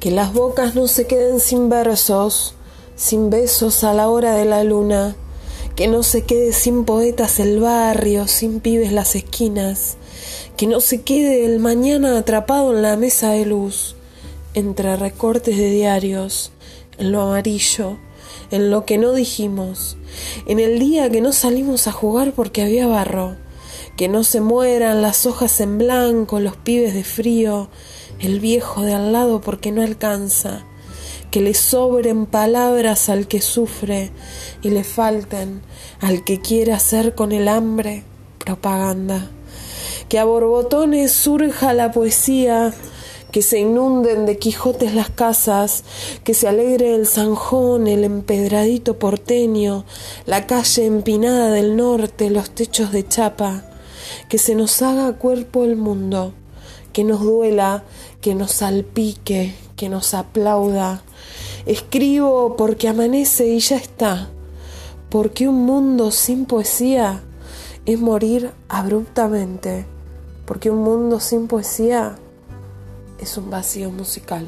Que las bocas no se queden sin versos, sin besos a la hora de la luna, que no se quede sin poetas el barrio, sin pibes las esquinas, que no se quede el mañana atrapado en la mesa de luz, entre recortes de diarios, en lo amarillo, en lo que no dijimos, en el día que no salimos a jugar porque había barro, que no se mueran las hojas en blanco, los pibes de frío, el viejo de al lado porque no alcanza, que le sobren palabras al que sufre y le falten al que quiere hacer con el hambre propaganda, que a borbotones surja la poesía, que se inunden de Quijotes las casas, que se alegre el zanjón, el empedradito porteño, la calle empinada del norte, los techos de chapa, que se nos haga cuerpo el mundo, que nos duela, que nos salpique, que nos aplauda. Escribo porque amanece y ya está, porque un mundo sin poesía es morir abruptamente, porque un mundo sin poesía es un vacío musical.